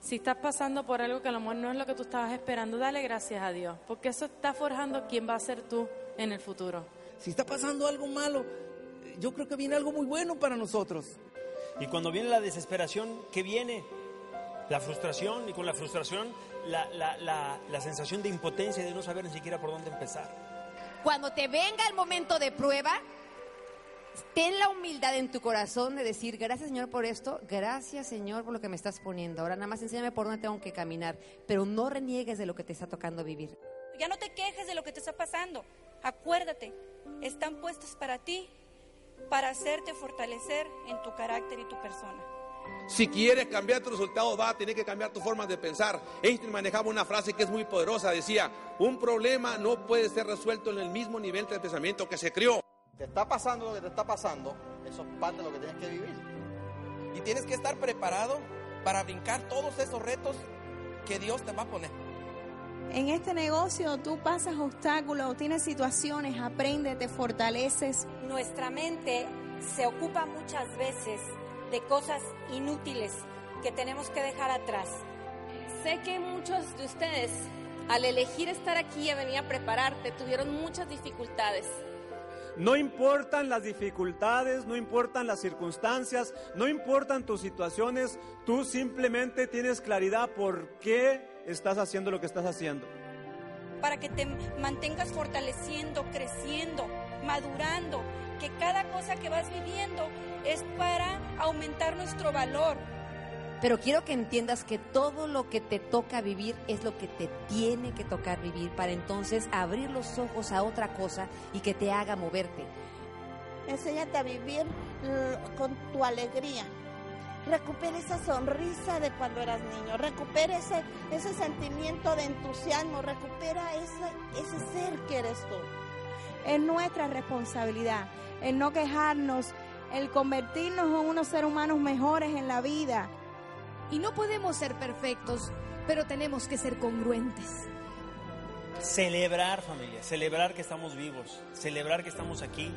Si estás pasando por algo que a lo mejor no es lo que tú estabas esperando, dale gracias a Dios, porque eso está forjando quién va a ser tú en el futuro. Si está pasando algo malo, yo creo que viene algo muy bueno para nosotros. Y cuando viene la desesperación, ¿qué viene? La frustración y con la frustración la, la, la, la sensación de impotencia y de no saber ni siquiera por dónde empezar. Cuando te venga el momento de prueba, ten la humildad en tu corazón de decir, gracias Señor por esto, gracias Señor por lo que me estás poniendo. Ahora nada más enséñame por dónde tengo que caminar, pero no reniegues de lo que te está tocando vivir. Ya no te quejes de lo que te está pasando. Acuérdate, están puestos para ti, para hacerte fortalecer en tu carácter y tu persona. Si quieres cambiar tu resultado, va a tener que cambiar tu forma de pensar. Einstein manejaba una frase que es muy poderosa. Decía, un problema no puede ser resuelto en el mismo nivel de pensamiento que se creó. Te está pasando lo que te está pasando, eso es parte de lo que tienes que vivir. Y tienes que estar preparado para brincar todos esos retos que Dios te va a poner. En este negocio tú pasas obstáculos, tienes situaciones, aprendes, te fortaleces. Nuestra mente se ocupa muchas veces de cosas inútiles que tenemos que dejar atrás. Sé que muchos de ustedes, al elegir estar aquí y venir a prepararte, tuvieron muchas dificultades. No importan las dificultades, no importan las circunstancias, no importan tus situaciones, tú simplemente tienes claridad por qué estás haciendo lo que estás haciendo. Para que te mantengas fortaleciendo, creciendo, madurando, que cada cosa que vas viviendo es para aumentar nuestro valor. Pero quiero que entiendas que todo lo que te toca vivir es lo que te tiene que tocar vivir para entonces abrir los ojos a otra cosa y que te haga moverte. Enséñate a vivir con tu alegría. Recupera esa sonrisa de cuando eras niño. Recupera ese, ese sentimiento de entusiasmo. Recupera ese, ese ser que eres tú. Es nuestra responsabilidad el no quejarnos, el convertirnos en unos seres humanos mejores en la vida. Y no podemos ser perfectos, pero tenemos que ser congruentes. Celebrar familia, celebrar que estamos vivos, celebrar que estamos aquí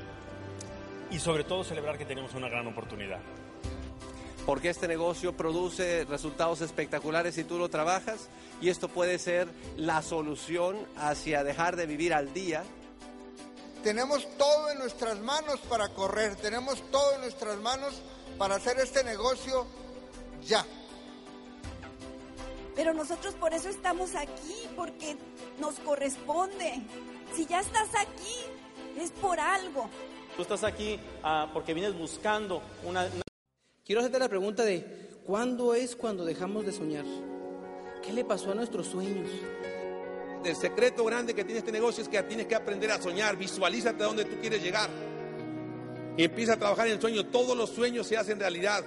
y sobre todo celebrar que tenemos una gran oportunidad. Porque este negocio produce resultados espectaculares si tú lo trabajas y esto puede ser la solución hacia dejar de vivir al día tenemos todo en nuestras manos para correr, tenemos todo en nuestras manos para hacer este negocio ya. Pero nosotros por eso estamos aquí, porque nos corresponde. Si ya estás aquí, es por algo. Tú estás aquí uh, porque vienes buscando una, una... Quiero hacerte la pregunta de, ¿cuándo es cuando dejamos de soñar? ¿Qué le pasó a nuestros sueños? el secreto grande que tiene este negocio es que tienes que aprender a soñar, visualízate a donde tú quieres llegar. Y empieza a trabajar en el sueño, todos los sueños se hacen realidad.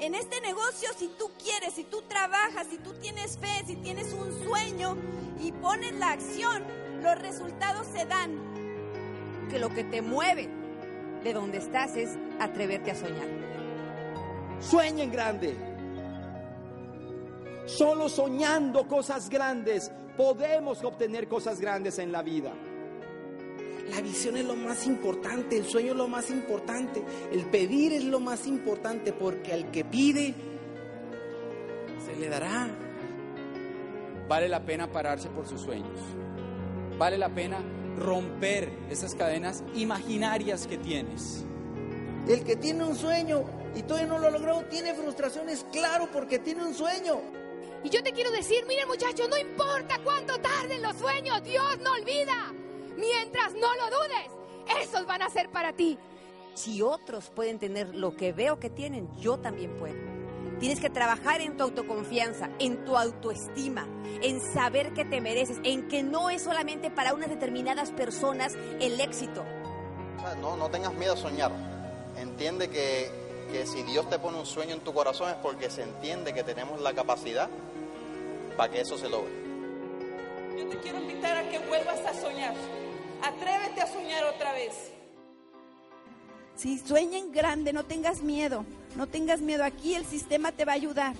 En este negocio, si tú quieres, si tú trabajas, si tú tienes fe, si tienes un sueño y pones la acción, los resultados se dan. Que lo que te mueve de donde estás es atreverte a soñar. Sueñen grande. Solo soñando cosas grandes podemos obtener cosas grandes en la vida. La visión es lo más importante, el sueño es lo más importante, el pedir es lo más importante porque al que pide se le dará. Vale la pena pararse por sus sueños. Vale la pena romper esas cadenas imaginarias que tienes. El que tiene un sueño y todavía no lo logró tiene frustraciones, claro, porque tiene un sueño. Y yo te quiero decir, miren muchachos, no importa cuánto tarden los sueños, Dios no olvida. Mientras no lo dudes, esos van a ser para ti. Si otros pueden tener lo que veo que tienen, yo también puedo. Tienes que trabajar en tu autoconfianza, en tu autoestima, en saber que te mereces, en que no es solamente para unas determinadas personas el éxito. O sea, no, no tengas miedo a soñar. Entiende que, que si Dios te pone un sueño en tu corazón es porque se entiende que tenemos la capacidad para que eso se logre. Yo te quiero invitar a que vuelvas a soñar. Atrévete a soñar otra vez. Si sueñen grande, no tengas miedo. No tengas miedo. Aquí el sistema te va a ayudar.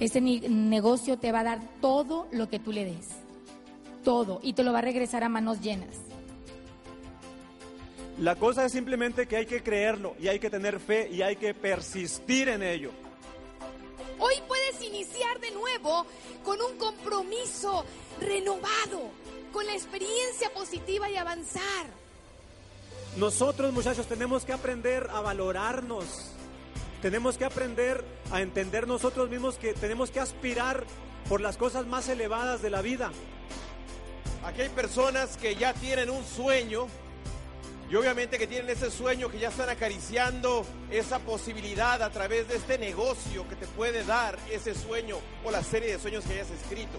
Este negocio te va a dar todo lo que tú le des. Todo. Y te lo va a regresar a manos llenas. La cosa es simplemente que hay que creerlo y hay que tener fe y hay que persistir en ello. Hoy puedes iniciar de nuevo con un compromiso renovado, con la experiencia positiva y avanzar. Nosotros muchachos tenemos que aprender a valorarnos. Tenemos que aprender a entender nosotros mismos que tenemos que aspirar por las cosas más elevadas de la vida. Aquí hay personas que ya tienen un sueño y obviamente que tienen ese sueño que ya están acariciando esa posibilidad a través de este negocio que te puede dar ese sueño o la serie de sueños que hayas escrito.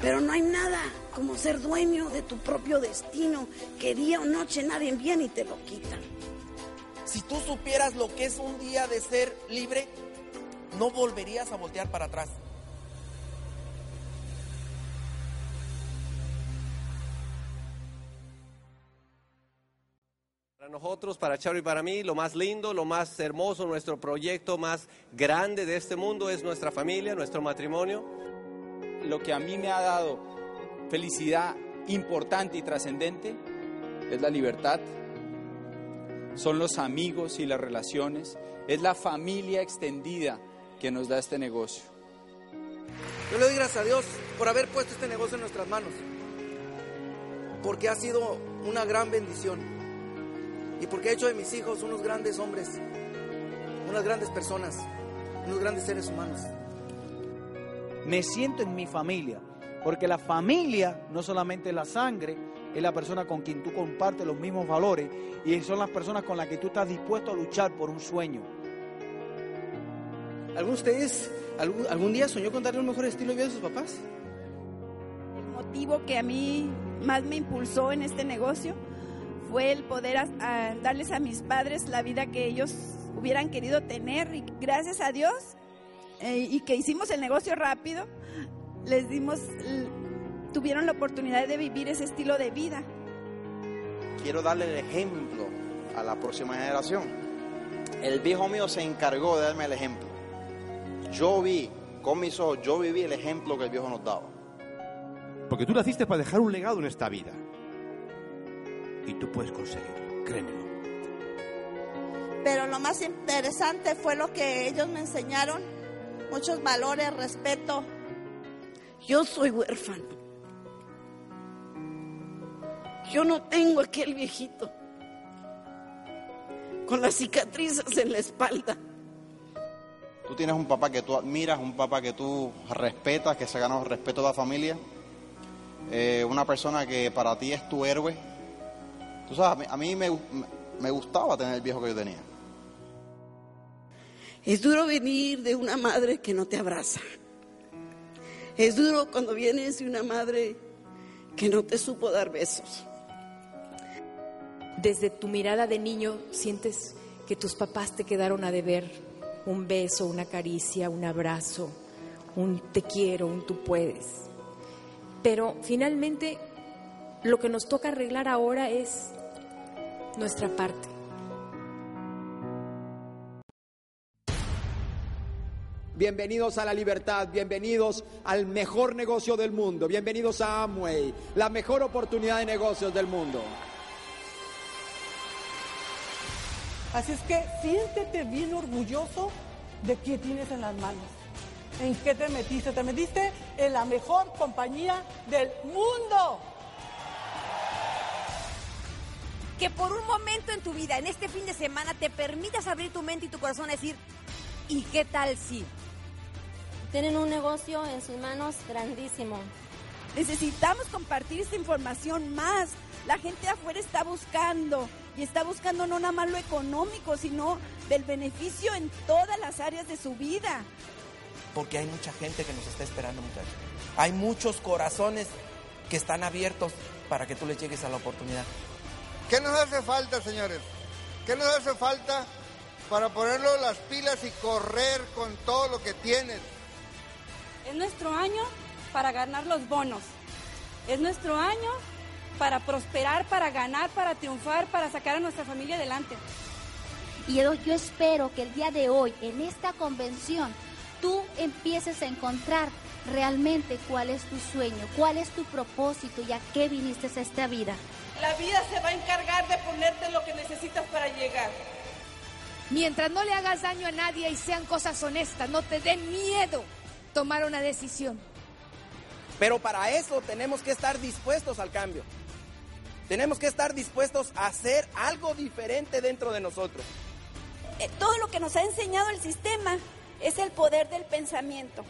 Pero no hay nada como ser dueño de tu propio destino, que día o noche nadie viene y te lo quita. Si tú supieras lo que es un día de ser libre, no volverías a voltear para atrás. Para nosotros, para Charo y para mí, lo más lindo, lo más hermoso, nuestro proyecto más grande de este mundo es nuestra familia, nuestro matrimonio. Lo que a mí me ha dado felicidad importante y trascendente es la libertad, son los amigos y las relaciones, es la familia extendida que nos da este negocio. Yo le doy gracias a Dios por haber puesto este negocio en nuestras manos, porque ha sido una gran bendición y porque ha hecho de mis hijos unos grandes hombres, unas grandes personas, unos grandes seres humanos. Me siento en mi familia, porque la familia no solamente es la sangre, es la persona con quien tú compartes los mismos valores y son las personas con las que tú estás dispuesto a luchar por un sueño. ¿Alguno de ustedes algún, algún día soñó con darle un mejor estilo de vida a sus papás? El motivo que a mí más me impulsó en este negocio fue el poder a- a darles a mis padres la vida que ellos hubieran querido tener y gracias a Dios eh, y que hicimos el negocio rápido, les dimos, tuvieron la oportunidad de vivir ese estilo de vida. quiero darle el ejemplo a la próxima generación. El viejo mío se encargó de darme el ejemplo. Yo vi con mis ojos, yo viví el ejemplo que el viejo nos daba. Porque tú naciste para dejar un legado en esta vida. Y tú puedes conseguirlo, créemelo. Pero lo más interesante fue lo que ellos me enseñaron, muchos valores, respeto. Yo soy huérfano. Yo no tengo aquel viejito con las cicatrices en la espalda. Tú tienes un papá que tú admiras, un papá que tú respetas, que se ganó el respeto de la familia, eh, una persona que para ti es tu héroe. Tú sabes, a mí, a mí me, me gustaba tener el viejo que yo tenía. Es duro venir de una madre que no te abraza. Es duro cuando vienes de una madre que no te supo dar besos. Desde tu mirada de niño sientes que tus papás te quedaron a deber un beso, una caricia, un abrazo, un te quiero, un tú puedes. Pero finalmente lo que nos toca arreglar ahora es nuestra parte. Bienvenidos a la libertad, bienvenidos al mejor negocio del mundo, bienvenidos a Amway, la mejor oportunidad de negocios del mundo. Así es que siéntete bien orgulloso de qué tienes en las manos. ¿En qué te metiste? Te metiste en la mejor compañía del mundo. Que por un momento en tu vida, en este fin de semana, te permitas abrir tu mente y tu corazón a decir, ¿y qué tal si? Tienen un negocio en sus manos grandísimo. Necesitamos compartir esta información más. La gente afuera está buscando y está buscando no nada más lo económico, sino del beneficio en todas las áreas de su vida. Porque hay mucha gente que nos está esperando, muchachos. Hay muchos corazones que están abiertos para que tú les llegues a la oportunidad. ¿Qué nos hace falta, señores? ¿Qué nos hace falta para ponerlo las pilas y correr con todo lo que tienes? Es nuestro año para ganar los bonos. Es nuestro año para prosperar, para ganar, para triunfar, para sacar a nuestra familia adelante. Y yo, yo espero que el día de hoy, en esta convención, tú empieces a encontrar realmente cuál es tu sueño, cuál es tu propósito y a qué viniste a esta vida. La vida se va a encargar de ponerte lo que necesitas para llegar. Mientras no le hagas daño a nadie y sean cosas honestas, no te dé miedo tomar una decisión. Pero para eso tenemos que estar dispuestos al cambio. Tenemos que estar dispuestos a hacer algo diferente dentro de nosotros. Eh, todo lo que nos ha enseñado el sistema es el poder del pensamiento.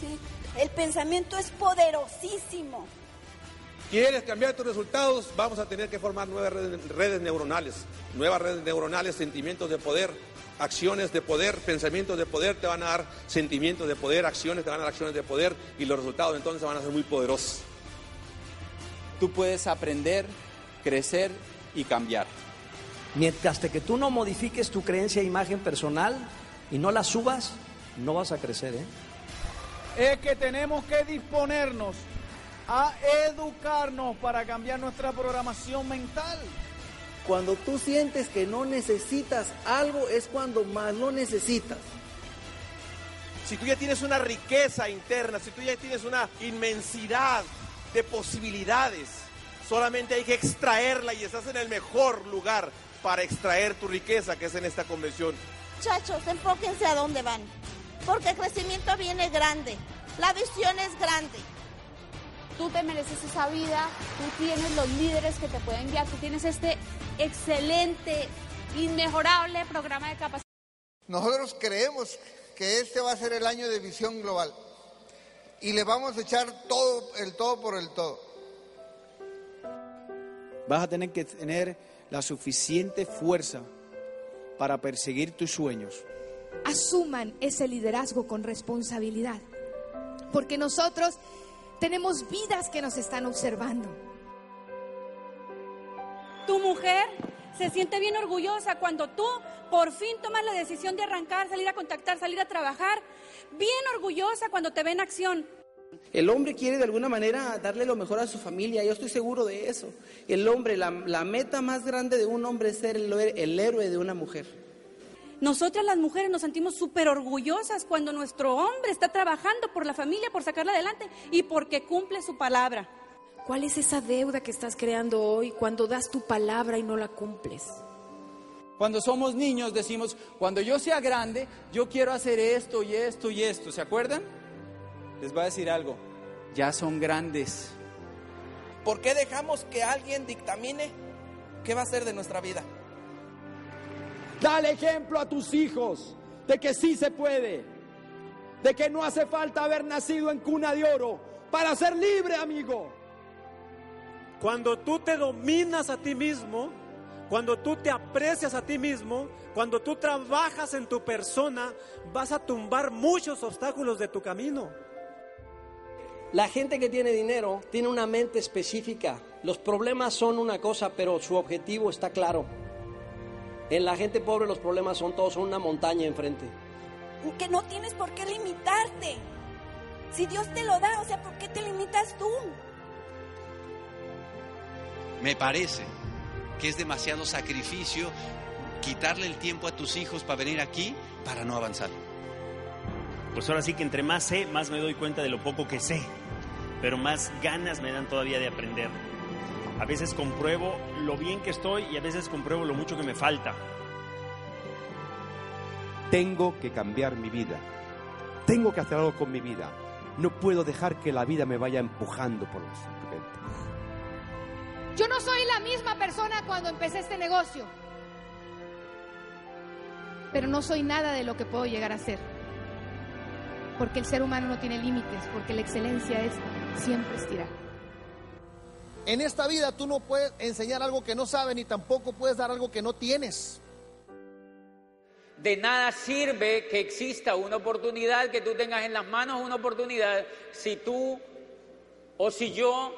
¿Sí? El pensamiento es poderosísimo. ¿Quieres cambiar tus resultados? Vamos a tener que formar nuevas redes, redes neuronales, nuevas redes neuronales, sentimientos de poder, acciones de poder, pensamientos de poder te van a dar sentimientos de poder, acciones te van a dar acciones de poder y los resultados entonces van a ser muy poderosos. Tú puedes aprender, crecer y cambiar. Mientras que tú no modifiques tu creencia e imagen personal y no la subas, no vas a crecer. ¿eh? Es que tenemos que disponernos a educarnos para cambiar nuestra programación mental. Cuando tú sientes que no necesitas algo es cuando más lo necesitas. Si tú ya tienes una riqueza interna, si tú ya tienes una inmensidad de posibilidades, solamente hay que extraerla y estás en el mejor lugar para extraer tu riqueza, que es en esta convención. Muchachos, enfóquense a dónde van, porque el crecimiento viene grande, la visión es grande. Tú te mereces esa vida, tú tienes los líderes que te pueden guiar, tú tienes este excelente, inmejorable programa de capacitación. Nosotros creemos que este va a ser el año de visión global y le vamos a echar todo, el todo por el todo. Vas a tener que tener la suficiente fuerza para perseguir tus sueños. Asuman ese liderazgo con responsabilidad, porque nosotros tenemos vidas que nos están observando. Tu mujer se siente bien orgullosa cuando tú por fin tomas la decisión de arrancar, salir a contactar, salir a trabajar. Bien orgullosa cuando te ve en acción. El hombre quiere de alguna manera darle lo mejor a su familia, yo estoy seguro de eso. El hombre, la, la meta más grande de un hombre es ser el, el héroe de una mujer. Nosotras las mujeres nos sentimos súper orgullosas cuando nuestro hombre está trabajando por la familia, por sacarla adelante y porque cumple su palabra. ¿Cuál es esa deuda que estás creando hoy cuando das tu palabra y no la cumples? Cuando somos niños decimos, cuando yo sea grande, yo quiero hacer esto y esto y esto. ¿Se acuerdan? Les voy a decir algo, ya son grandes. ¿Por qué dejamos que alguien dictamine qué va a ser de nuestra vida? Dale ejemplo a tus hijos de que sí se puede, de que no hace falta haber nacido en cuna de oro para ser libre, amigo. Cuando tú te dominas a ti mismo, cuando tú te aprecias a ti mismo, cuando tú trabajas en tu persona, vas a tumbar muchos obstáculos de tu camino. La gente que tiene dinero tiene una mente específica. Los problemas son una cosa, pero su objetivo está claro. En la gente pobre los problemas son todos, son una montaña enfrente. Que no tienes por qué limitarte. Si Dios te lo da, o sea, ¿por qué te limitas tú? Me parece que es demasiado sacrificio quitarle el tiempo a tus hijos para venir aquí para no avanzar. Pues ahora sí que entre más sé, más me doy cuenta de lo poco que sé, pero más ganas me dan todavía de aprender. A veces compruebo lo bien que estoy y a veces compruebo lo mucho que me falta. Tengo que cambiar mi vida. Tengo que hacer algo con mi vida. No puedo dejar que la vida me vaya empujando por la serpiente. Yo no soy la misma persona cuando empecé este negocio. Pero no soy nada de lo que puedo llegar a ser. Porque el ser humano no tiene límites, porque la excelencia es siempre estirar. En esta vida tú no puedes enseñar algo que no sabes ni tampoco puedes dar algo que no tienes. De nada sirve que exista una oportunidad, que tú tengas en las manos una oportunidad, si tú o si yo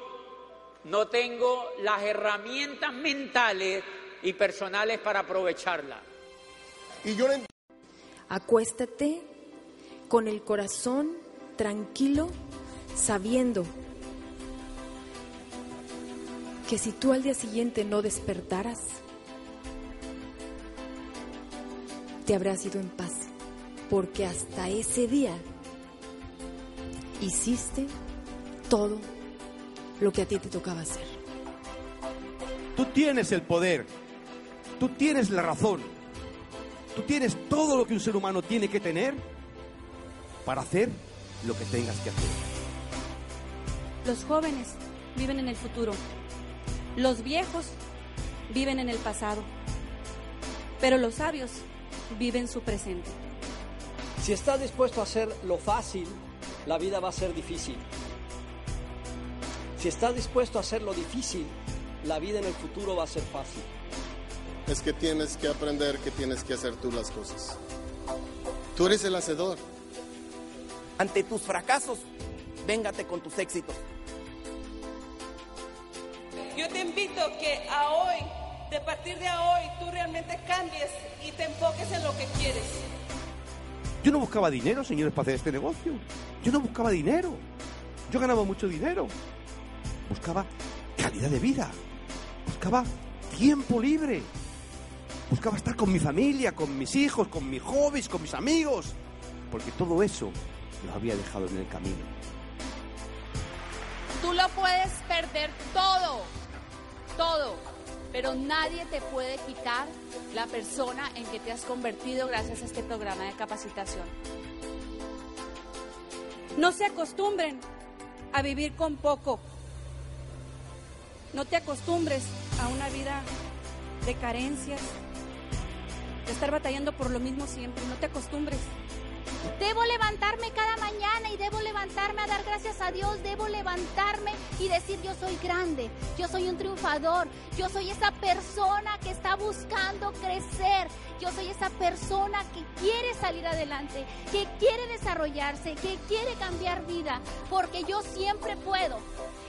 no tengo las herramientas mentales y personales para aprovecharla. Y yo Acuéstate con el corazón tranquilo, sabiendo que si tú al día siguiente no despertaras, te habrás ido en paz, porque hasta ese día hiciste todo lo que a ti te tocaba hacer. Tú tienes el poder, tú tienes la razón, Tú tienes todo lo que un ser humano tiene que tener para hacer lo que tengas que hacer. Los jóvenes viven en el futuro. Los viejos viven en el pasado. Pero los sabios viven su presente. Si estás dispuesto a hacer lo fácil, la vida va a ser difícil. Si estás dispuesto a hacer lo difícil, la vida en el futuro va a ser fácil. Es que tienes que aprender que tienes que hacer tú las cosas. Tú eres el hacedor. Ante tus fracasos, véngate con tus éxitos. Yo te invito que a hoy, de partir de a hoy, tú realmente cambies y te enfoques en lo que quieres. Yo no buscaba dinero, señores, para hacer este negocio. Yo no buscaba dinero. Yo ganaba mucho dinero. Buscaba calidad de vida. Buscaba tiempo libre. Buscaba estar con mi familia, con mis hijos, con mis hobbies, con mis amigos. Porque todo eso lo había dejado en el camino. Tú lo puedes perder todo, todo, pero nadie te puede quitar la persona en que te has convertido gracias a este programa de capacitación. No se acostumbren a vivir con poco. No te acostumbres a una vida de carencias, de estar batallando por lo mismo siempre. No te acostumbres. Debo levantarme cada mañana y debo levantarme a dar gracias a Dios. Debo levantarme y decir yo soy grande, yo soy un triunfador, yo soy esa persona que está buscando crecer, yo soy esa persona que quiere salir adelante, que quiere desarrollarse, que quiere cambiar vida, porque yo siempre puedo.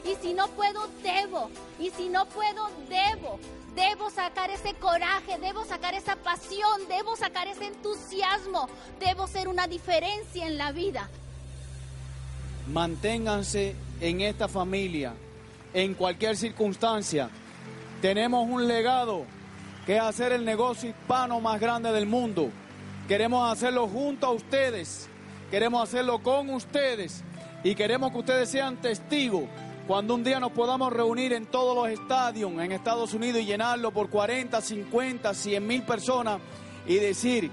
Y si no puedo, debo. Y si no puedo, debo. Debo sacar ese coraje, debo sacar esa pasión, debo sacar ese entusiasmo, debo ser una diferencia en la vida. Manténganse en esta familia, en cualquier circunstancia. Tenemos un legado que es hacer el negocio hispano más grande del mundo. Queremos hacerlo junto a ustedes, queremos hacerlo con ustedes y queremos que ustedes sean testigos cuando un día nos podamos reunir en todos los estadios en Estados Unidos y llenarlo por 40, 50, 100 mil personas y decir,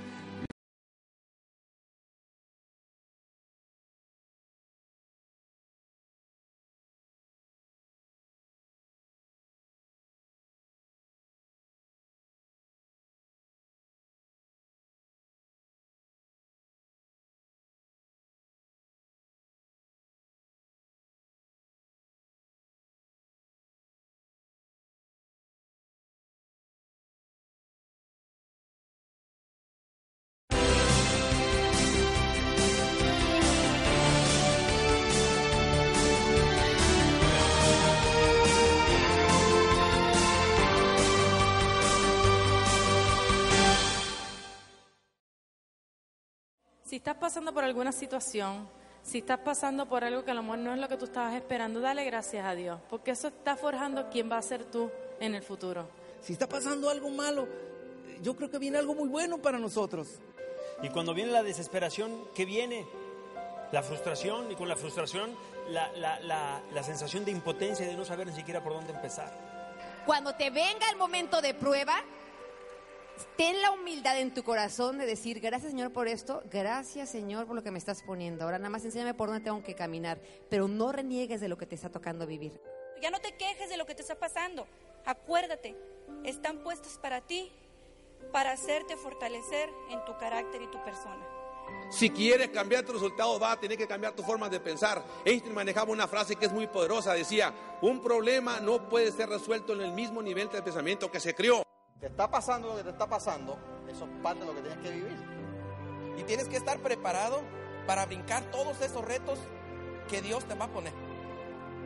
Si estás pasando por alguna situación, si estás pasando por algo que a lo mejor no es lo que tú estabas esperando, dale gracias a Dios, porque eso está forjando quién va a ser tú en el futuro. Si está pasando algo malo, yo creo que viene algo muy bueno para nosotros. Y cuando viene la desesperación, ¿qué viene? La frustración y con la frustración la, la, la, la sensación de impotencia y de no saber ni siquiera por dónde empezar. Cuando te venga el momento de prueba, ten la humildad en tu corazón de decir, gracias Señor por esto, gracias Señor por lo que me estás poniendo. Ahora nada más enséñame por dónde tengo que caminar, pero no reniegues de lo que te está tocando vivir. Ya no te quejes de lo que te está pasando. Acuérdate, están puestos para ti, para hacerte fortalecer en tu carácter y tu persona. Si quieres cambiar tus resultados, va a tener que cambiar tu forma de pensar. Einstein manejaba una frase que es muy poderosa. Decía, un problema no puede ser resuelto en el mismo nivel de pensamiento que se creó. Te está pasando lo que te está pasando, eso es parte de lo que tienes que vivir. Y tienes que estar preparado para brincar todos esos retos que Dios te va a poner.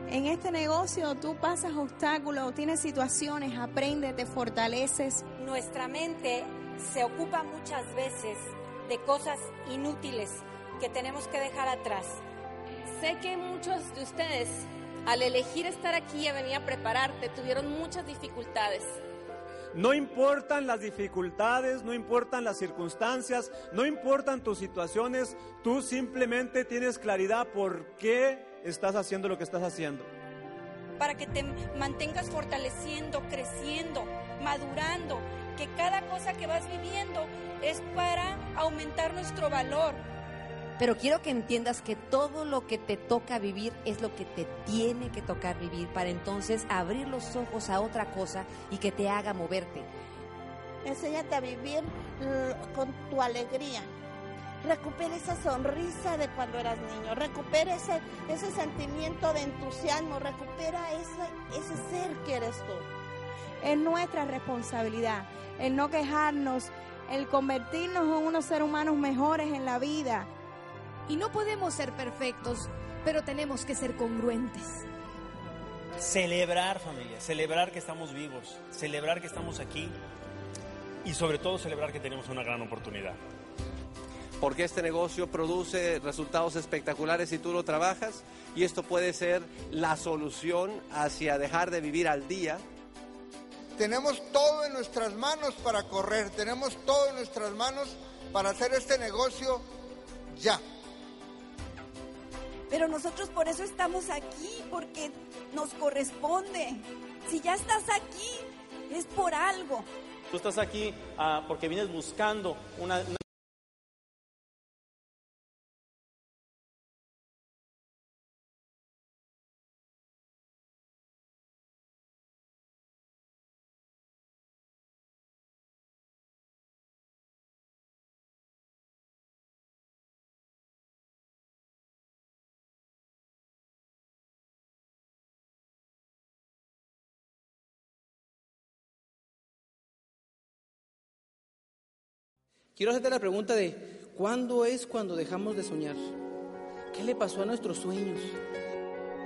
En este negocio tú pasas obstáculos, tienes situaciones, aprendes, te fortaleces. Nuestra mente se ocupa muchas veces de cosas inútiles que tenemos que dejar atrás. Sé que muchos de ustedes, al elegir estar aquí y venir a prepararte, tuvieron muchas dificultades. No importan las dificultades, no importan las circunstancias, no importan tus situaciones, tú simplemente tienes claridad por qué estás haciendo lo que estás haciendo. Para que te mantengas fortaleciendo, creciendo, madurando, que cada cosa que vas viviendo es para aumentar nuestro valor. Pero quiero que entiendas que todo lo que te toca vivir es lo que te tiene que tocar vivir para entonces abrir los ojos a otra cosa y que te haga moverte. Enséñate a vivir mm, con tu alegría. Recupera esa sonrisa de cuando eras niño. Recupera ese, ese sentimiento de entusiasmo. Recupera ese, ese ser que eres tú. Es nuestra responsabilidad el no quejarnos, el convertirnos en unos seres humanos mejores en la vida. Y no podemos ser perfectos, pero tenemos que ser congruentes. Celebrar familia, celebrar que estamos vivos, celebrar que estamos aquí y sobre todo celebrar que tenemos una gran oportunidad. Porque este negocio produce resultados espectaculares si tú lo trabajas y esto puede ser la solución hacia dejar de vivir al día tenemos todo en nuestras manos para correr, tenemos todo en nuestras manos para hacer este negocio ya. Pero nosotros por eso estamos aquí, porque nos corresponde. Si ya estás aquí, es por algo. Tú estás aquí ah, porque vienes buscando una, una Quiero hacerte la pregunta de, ¿cuándo es cuando dejamos de soñar? ¿Qué le pasó a nuestros sueños?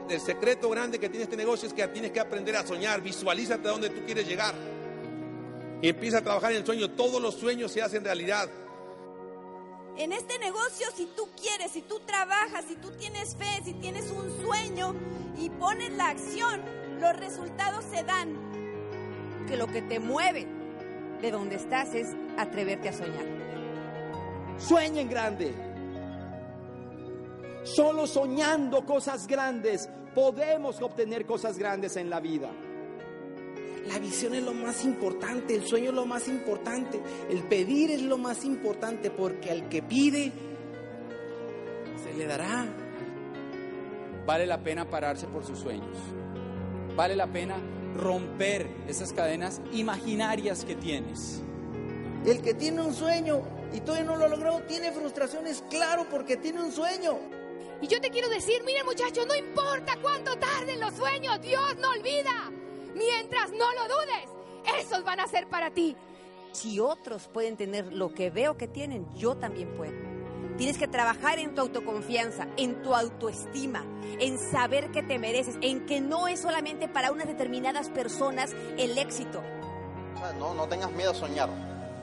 El secreto grande que tiene este negocio es que tienes que aprender a soñar, visualízate a donde tú quieres llegar. Y empieza a trabajar en el sueño, todos los sueños se hacen realidad. En este negocio, si tú quieres, si tú trabajas, si tú tienes fe, si tienes un sueño y pones la acción, los resultados se dan. Que lo que te mueve de donde estás es atreverte a soñar. Sueñen grande. Solo soñando cosas grandes podemos obtener cosas grandes en la vida. La visión es lo más importante, el sueño es lo más importante, el pedir es lo más importante porque al que pide se le dará. Vale la pena pararse por sus sueños. Vale la pena romper esas cadenas imaginarias que tienes. El que tiene un sueño y todavía no lo logró, tiene frustraciones, claro, porque tiene un sueño. Y yo te quiero decir, miren muchachos, no importa cuánto tarden los sueños, Dios no olvida. Mientras no lo dudes, esos van a ser para ti. Si otros pueden tener lo que veo que tienen, yo también puedo. Tienes que trabajar en tu autoconfianza, en tu autoestima, en saber que te mereces, en que no es solamente para unas determinadas personas el éxito. no, no tengas miedo a soñar.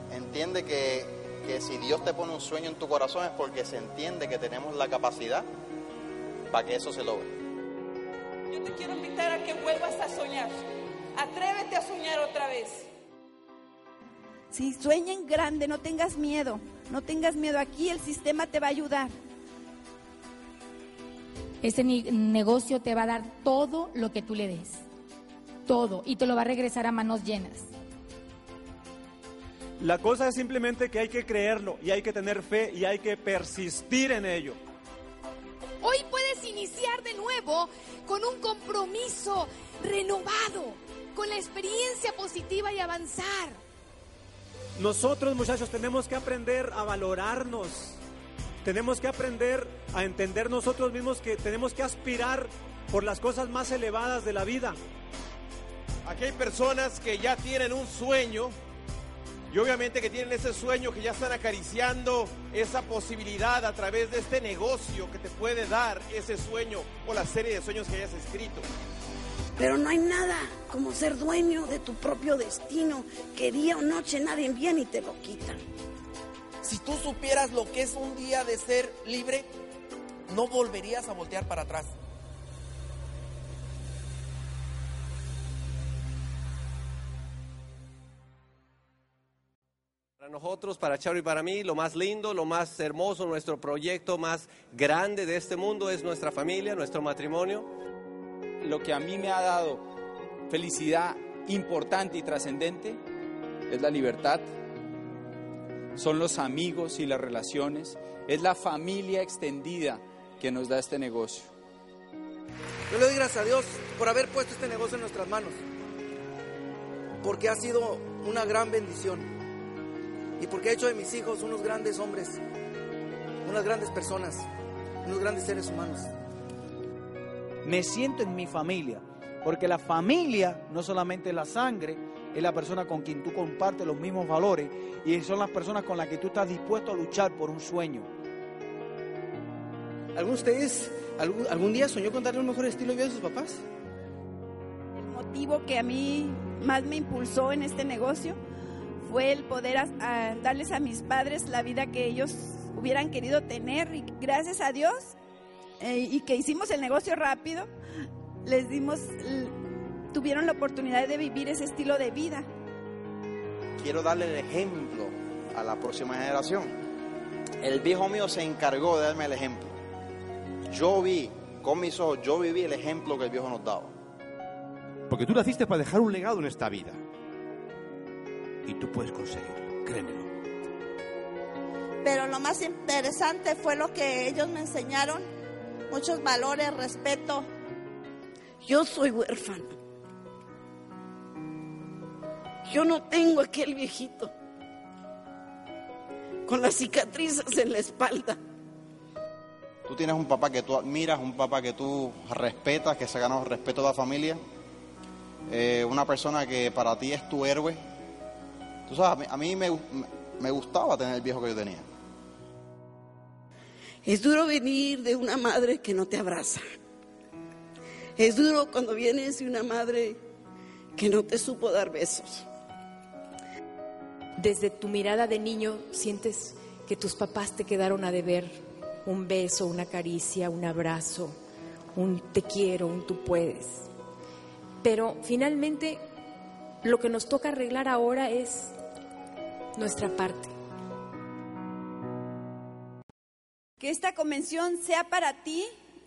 Entiende que, que si Dios te pone un sueño en tu corazón es porque se entiende que tenemos la capacidad para que eso se logre. Yo te quiero invitar a que vuelvas a soñar. Atrévete a soñar otra vez. Si sueñen grande, no tengas miedo. No tengas miedo. Aquí el sistema te va a ayudar. Este negocio te va a dar todo lo que tú le des. Todo. Y te lo va a regresar a manos llenas. La cosa es simplemente que hay que creerlo y hay que tener fe y hay que persistir en ello. Hoy puedes iniciar de nuevo con un compromiso renovado, con la experiencia positiva y avanzar. Nosotros muchachos tenemos que aprender a valorarnos. Tenemos que aprender a entender nosotros mismos que tenemos que aspirar por las cosas más elevadas de la vida. Aquí hay personas que ya tienen un sueño y obviamente que tienen ese sueño, que ya están acariciando esa posibilidad a través de este negocio que te puede dar ese sueño o la serie de sueños que hayas escrito. Pero no hay nada como ser dueño de tu propio destino, que día o noche nadie viene y te lo quitan. Si tú supieras lo que es un día de ser libre, no volverías a voltear para atrás. Para nosotros, para Charo y para mí, lo más lindo, lo más hermoso, nuestro proyecto más grande de este mundo es nuestra familia, nuestro matrimonio. Lo que a mí me ha dado felicidad importante y trascendente es la libertad, son los amigos y las relaciones, es la familia extendida que nos da este negocio. Yo le doy gracias a Dios por haber puesto este negocio en nuestras manos, porque ha sido una gran bendición y porque ha hecho de mis hijos unos grandes hombres, unas grandes personas, unos grandes seres humanos. Me siento en mi familia, porque la familia no solamente es la sangre, es la persona con quien tú compartes los mismos valores y son las personas con las que tú estás dispuesto a luchar por un sueño. ¿Alguno de ustedes algún, algún día soñó con darle un mejor estilo de vida a sus papás? El motivo que a mí más me impulsó en este negocio fue el poder a- a darles a mis padres la vida que ellos hubieran querido tener y gracias a Dios eh, y que hicimos el negocio rápido, les dimos, tuvieron la oportunidad de vivir ese estilo de vida. quiero darle el ejemplo a la próxima generación. El viejo mío se encargó de darme el ejemplo. Yo vi con mis ojos, yo viví el ejemplo que el viejo nos daba. Porque tú naciste para dejar un legado en esta vida. Y tú puedes conseguirlo, créemelo. Pero lo más interesante fue lo que ellos me enseñaron, muchos valores, respeto. Yo soy huérfano. Yo no tengo aquel viejito con las cicatrices en la espalda. Tú tienes un papá que tú admiras, un papá que tú respetas, que se ganó el respeto de la familia, eh, una persona que para ti es tu héroe. Tú sabes, a mí, a mí me, me gustaba tener el viejo que yo tenía. Es duro venir de una madre que no te abraza. Es duro cuando vienes de una madre que no te supo dar besos. Desde tu mirada de niño sientes que tus papás te quedaron a deber un beso, una caricia, un abrazo, un te quiero, un tú puedes. Pero finalmente lo que nos toca arreglar ahora es nuestra parte. Que esta convención sea para ti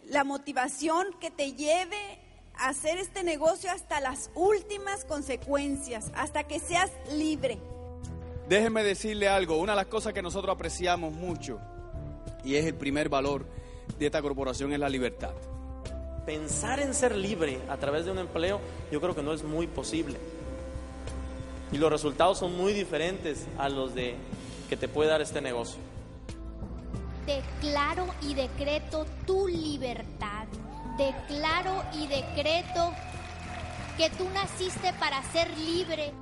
la motivación que te lleve a hacer este negocio hasta las últimas consecuencias, hasta que seas libre. Déjeme decirle algo, una de las cosas que nosotros apreciamos mucho y es el primer valor de esta corporación es la libertad. Pensar en ser libre a través de un empleo yo creo que no es muy posible. Y los resultados son muy diferentes a los de que te puede dar este negocio. Declaro y decreto tu libertad. Declaro y decreto que tú naciste para ser libre.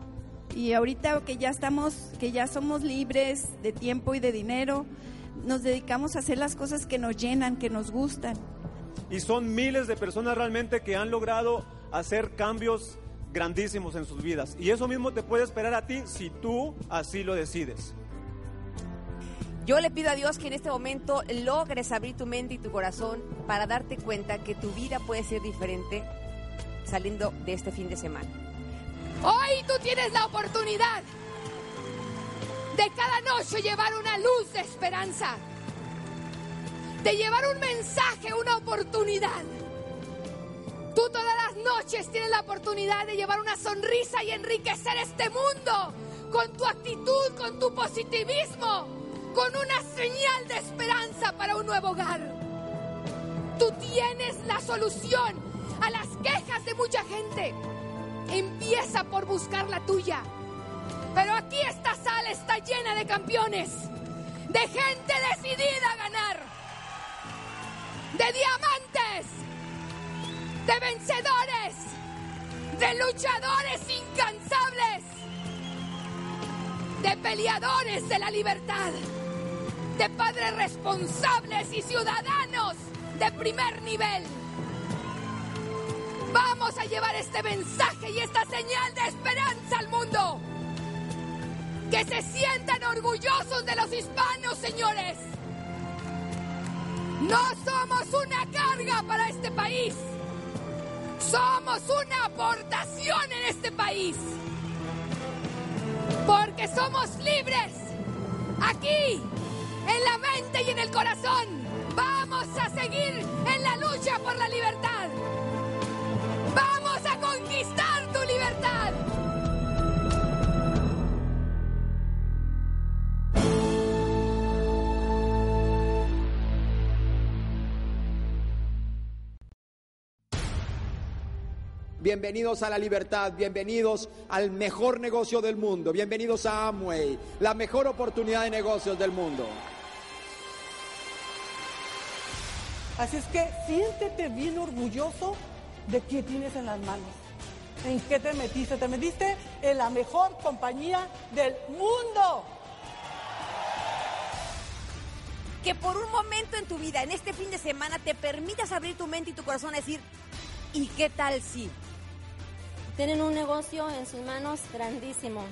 Y ahorita que ya estamos, que ya somos libres de tiempo y de dinero, nos dedicamos a hacer las cosas que nos llenan, que nos gustan. Y son miles de personas realmente que han logrado hacer cambios grandísimos en sus vidas. Y eso mismo te puede esperar a ti si tú así lo decides. Yo le pido a Dios que en este momento logres abrir tu mente y tu corazón para darte cuenta que tu vida puede ser diferente saliendo de este fin de semana. Hoy tú tienes la oportunidad de cada noche llevar una luz de esperanza, de llevar un mensaje, una oportunidad. Tú todas las noches tienes la oportunidad de llevar una sonrisa y enriquecer este mundo con tu actitud, con tu positivismo, con una señal de esperanza para un nuevo hogar. Tú tienes la solución a las quejas de mucha gente. Empieza por buscar la tuya. Pero aquí esta sala está llena de campeones, de gente decidida a ganar, de diamantes, de vencedores, de luchadores incansables, de peleadores de la libertad, de padres responsables y ciudadanos de primer nivel. Vamos a llevar este mensaje y esta señal de esperanza al mundo. Que se sientan orgullosos de los hispanos, señores. No somos una carga para este país. Somos una aportación en este país. Porque somos libres. Aquí, la mente y en el corazón. Vamos a seguir en la lucha por la libertad. Vamos a conquistar tu libertad. Bienvenidos a la libertad, bienvenidos al mejor negocio del mundo, bienvenidos a Amway, la mejor oportunidad de negocios del mundo. Así es que siéntete bien orgulloso de qué tienes en las manos. ¿En qué te metiste? Te metiste en la mejor compañía del mundo. Que por un momento en tu vida, en este fin de semana, te permitas abrir tu mente y tu corazón a decir, ¿y qué tal si? Tienen un negocio en sus manos grandísimo.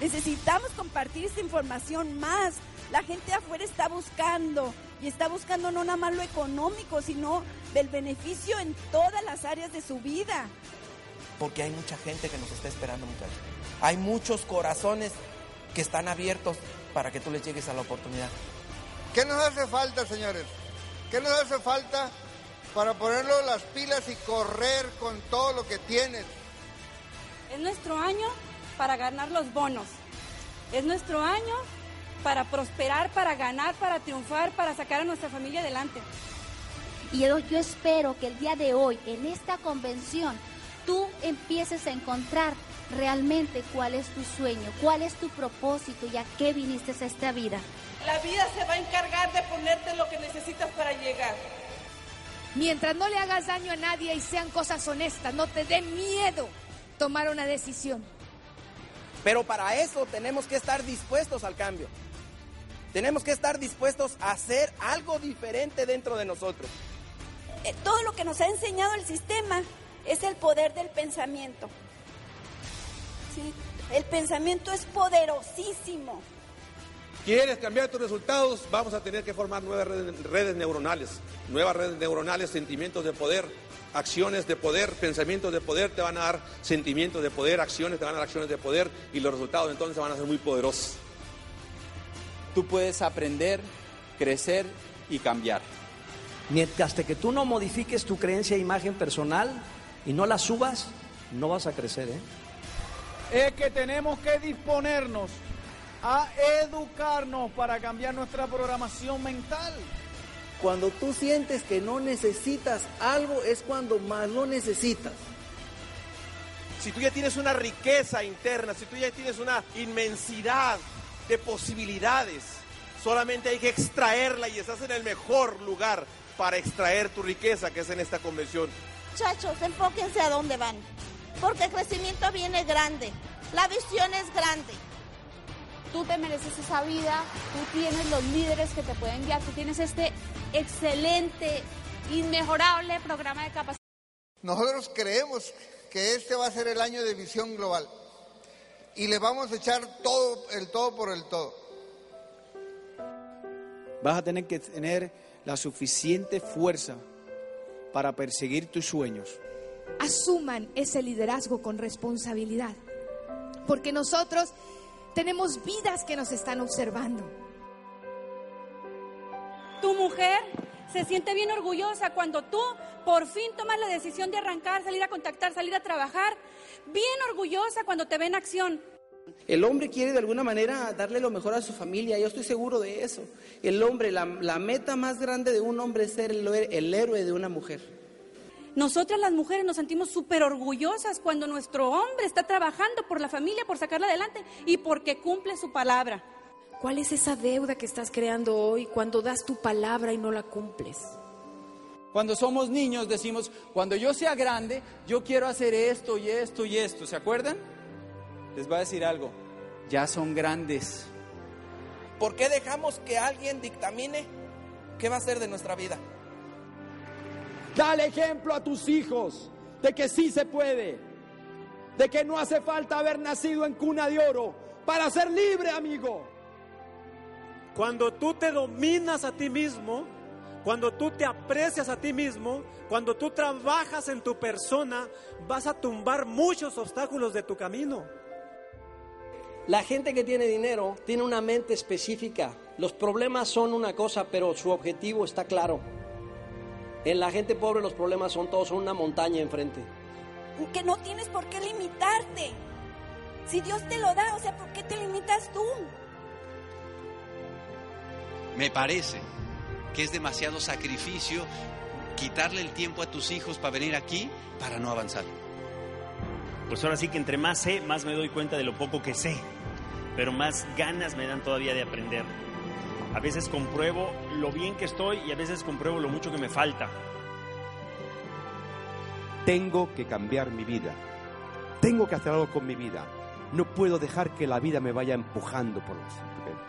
Necesitamos compartir esta información más. La gente afuera está buscando y está buscando no nada más lo económico, sino del beneficio en todas las áreas de su vida. Porque hay mucha gente que nos está esperando, muchachos. Hay muchos corazones que están abiertos para que tú les llegues a la oportunidad. ¿Qué nos hace falta, señores? ¿Qué nos hace falta para ponerlo las pilas y correr con todo lo que tienes? Es nuestro año para ganar los bonos. Es nuestro año para prosperar, para ganar, para triunfar, para sacar a nuestra familia adelante. Y yo, yo espero que el día de hoy, en esta convención, tú empieces a encontrar realmente cuál es tu sueño, cuál es tu propósito y a qué viniste a esta vida. La vida se va a encargar de ponerte lo que necesitas para llegar. Mientras no le hagas daño a nadie y sean cosas honestas, no te dé miedo tomar una decisión. Pero para eso tenemos que estar dispuestos al cambio. Tenemos que estar dispuestos a hacer algo diferente dentro de nosotros. Eh, todo lo que nos ha enseñado el sistema es el poder del pensamiento. Sí, el pensamiento es poderosísimo. ¿Quieres cambiar tus resultados? Vamos a tener que formar nuevas redes, redes neuronales, nuevas redes neuronales, sentimientos de poder, acciones de poder, pensamientos de poder, te van a dar sentimientos de poder, acciones te van a dar acciones de poder y los resultados entonces van a ser muy poderosos. Tú puedes aprender, crecer y cambiar. Mientras que tú no modifiques tu creencia e imagen personal y no la subas, no vas a crecer, ¿eh? Es que tenemos que disponernos a educarnos para cambiar nuestra programación mental. Cuando tú sientes que no necesitas algo es cuando más lo necesitas. Si tú ya tienes una riqueza interna, si tú ya tienes una inmensidad de posibilidades, solamente hay que extraerla y estás en el mejor lugar para extraer tu riqueza, que es en esta convención. Muchachos, enfóquense a dónde van, porque el crecimiento viene grande, la visión es grande. Tú te mereces esa vida, tú tienes los líderes que te pueden guiar, tú tienes este excelente, inmejorable programa de capacitación. Nosotros creemos que este va a ser el año de visión global y le vamos a echar todo, el todo por el todo. Vas a tener que tener la suficiente fuerza para perseguir tus sueños. Asuman ese liderazgo con responsabilidad, porque nosotros tenemos vidas que nos están observando. Tu mujer se siente bien orgullosa cuando tú por fin tomas la decisión de arrancar, salir a contactar, salir a trabajar. Bien orgullosa cuando te ve en acción. El hombre quiere de alguna manera darle lo mejor a su familia, yo estoy seguro de eso. El hombre, la, la meta más grande de un hombre es ser el, el héroe de una mujer. Nosotras las mujeres nos sentimos súper orgullosas cuando nuestro hombre está trabajando por la familia, por sacarla adelante y porque cumple su palabra. ¿Cuál es esa deuda que estás creando hoy cuando das tu palabra y no la cumples? Cuando somos niños decimos, cuando yo sea grande, yo quiero hacer esto y esto y esto. ¿Se acuerdan? Les voy a decir algo, ya son grandes. ¿Por qué dejamos que alguien dictamine qué va a ser de nuestra vida? Dale ejemplo a tus hijos de que sí se puede, de que no hace falta haber nacido en cuna de oro para ser libre, amigo. Cuando tú te dominas a ti mismo, cuando tú te aprecias a ti mismo, cuando tú trabajas en tu persona, vas a tumbar muchos obstáculos de tu camino. La gente que tiene dinero tiene una mente específica. Los problemas son una cosa, pero su objetivo está claro. En la gente pobre los problemas son todos una montaña enfrente. Que no tienes por qué limitarte. Si Dios te lo da, o sea, ¿por qué te limitas tú? Me parece que es demasiado sacrificio quitarle el tiempo a tus hijos para venir aquí para no avanzar. pues ahora sí que entre más sé, más me doy cuenta de lo poco que sé, pero más ganas me dan todavía de aprender. A veces compruebo lo bien que estoy y a veces compruebo lo mucho que me falta. Tengo que cambiar mi vida. Tengo que hacer algo con mi vida. No puedo dejar que la vida me vaya empujando por los sentimientos.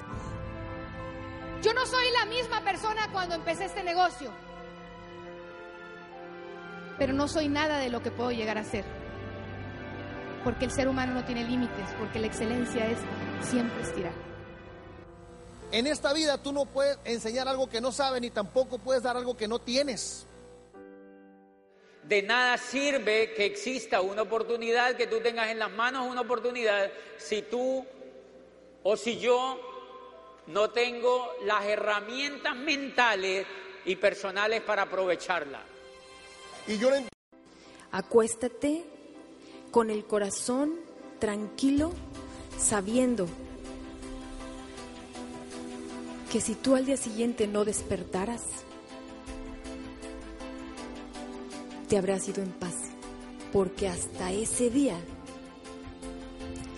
Yo no soy la misma persona cuando empecé este negocio, pero no soy nada de lo que puedo llegar a ser. Porque el ser humano no tiene límites, porque la excelencia es siempre estirar. En esta vida tú no puedes enseñar algo que no sabes ni tampoco puedes dar algo que no tienes. De nada sirve que exista una oportunidad, que tú tengas en las manos una oportunidad, si tú o si yo no tengo las herramientas mentales y personales para aprovecharla. Y yo Acuéstate con el corazón tranquilo, sabiendo que si tú al día siguiente no despertaras, te habrás ido en paz, porque hasta ese día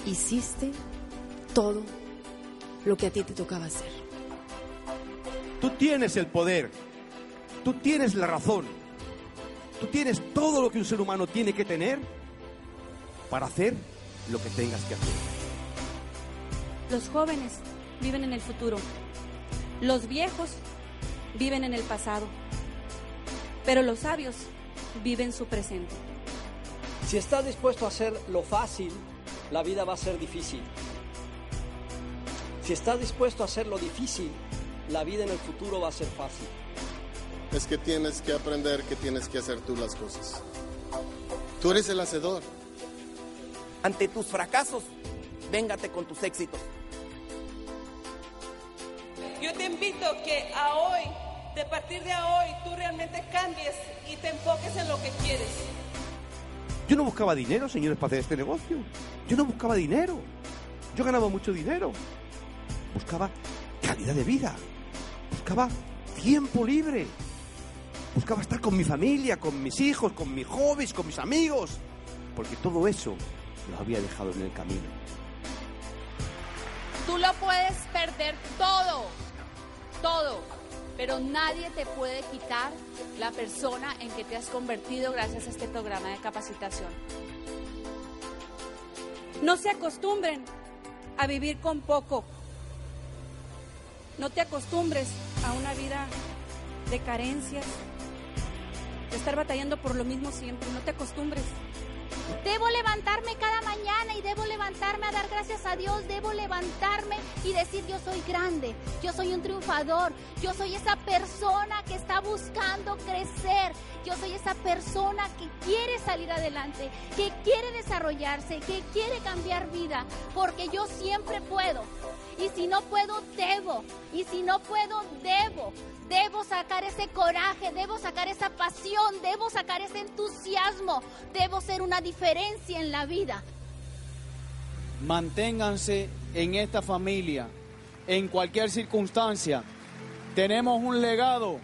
hiciste todo lo que a ti te tocaba hacer. Tú tienes el poder, tú tienes la razón, tú tienes todo lo que un ser humano tiene que tener para hacer lo que tengas que hacer. Los jóvenes viven en el futuro. Los viejos viven en el pasado. Pero los sabios viven su presente. Si estás dispuesto a hacer lo fácil, la vida va a ser difícil. Si estás dispuesto a hacer lo difícil, la vida en el futuro va a ser fácil. Es que tienes que aprender que tienes que hacer tú las cosas. Tú eres el hacedor. Ante tus fracasos, véngate con tus éxitos. Invito que a hoy, de partir de hoy, tú realmente cambies y te enfoques en lo que quieres. Yo no buscaba dinero, señores, para hacer este negocio. Yo no buscaba dinero. Yo ganaba mucho dinero. Buscaba calidad de vida. Buscaba tiempo libre. Buscaba estar con mi familia, con mis hijos, con mis hobbies, con mis amigos. Porque todo eso lo había dejado en el camino. Tú lo puedes perder todo, todo, pero nadie te puede quitar la persona en que te has convertido gracias a este programa de capacitación. No se acostumbren a vivir con poco. No te acostumbres a una vida de carencias, de estar batallando por lo mismo siempre. No te acostumbres. Debo levantarme cada mañana y debo levantarme a dar gracias a Dios. Debo levantarme y decir yo soy grande, yo soy un triunfador, yo soy esa persona que está buscando crecer, yo soy esa persona que quiere salir adelante, que quiere desarrollarse, que quiere cambiar vida, porque yo siempre puedo. Y si no puedo, debo. Y si no puedo, debo. Debo sacar ese coraje, debo sacar esa pasión, debo sacar ese entusiasmo, debo ser una diferencia en la vida. Manténganse en esta familia, en cualquier circunstancia. Tenemos un legado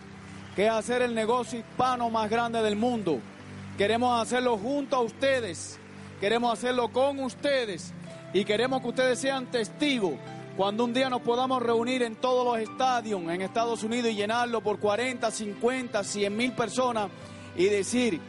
que es hacer el negocio hispano más grande del mundo. Queremos hacerlo junto a ustedes, queremos hacerlo con ustedes y queremos que ustedes sean testigos cuando un día nos podamos reunir en todos los estadios en Estados Unidos y llenarlo por 40, 50, 100 mil personas y decir,